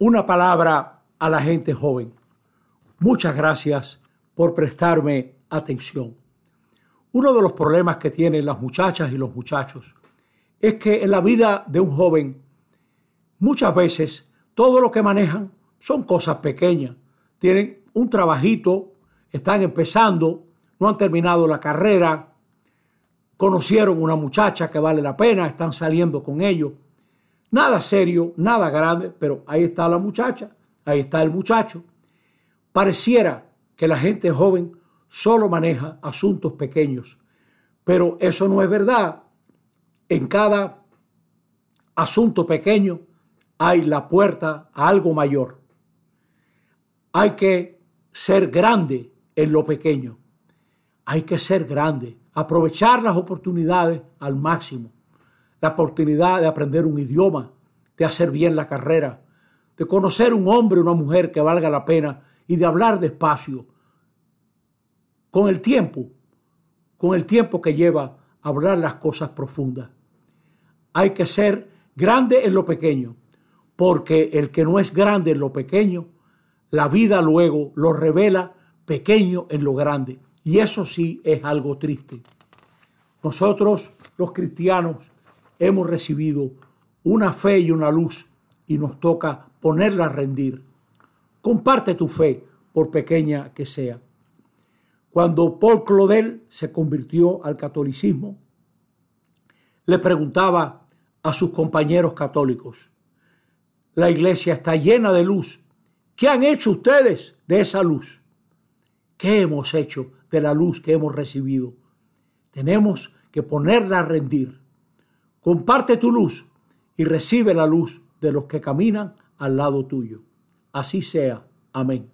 una palabra a la gente joven. Muchas gracias por prestarme atención. Uno de los problemas que tienen las muchachas y los muchachos es que en la vida de un joven muchas veces todo lo que manejan son cosas pequeñas. Tienen un trabajito, están empezando, no han terminado la carrera, conocieron una muchacha que vale la pena, están saliendo con ellos. Nada serio, nada grande, pero ahí está la muchacha, ahí está el muchacho. Pareciera que la gente joven solo maneja asuntos pequeños, pero eso no es verdad. En cada asunto pequeño hay la puerta a algo mayor. Hay que ser grande en lo pequeño. Hay que ser grande, aprovechar las oportunidades al máximo la oportunidad de aprender un idioma, de hacer bien la carrera, de conocer un hombre o una mujer que valga la pena y de hablar despacio. Con el tiempo, con el tiempo que lleva hablar las cosas profundas. Hay que ser grande en lo pequeño, porque el que no es grande en lo pequeño, la vida luego lo revela pequeño en lo grande. Y eso sí es algo triste. Nosotros, los cristianos, hemos recibido una fe y una luz y nos toca ponerla a rendir. Comparte tu fe, por pequeña que sea. Cuando Paul Claudel se convirtió al catolicismo, le preguntaba a sus compañeros católicos, la iglesia está llena de luz. ¿Qué han hecho ustedes de esa luz? ¿Qué hemos hecho de la luz que hemos recibido? Tenemos que ponerla a rendir. Comparte tu luz y recibe la luz de los que caminan al lado tuyo. Así sea. Amén.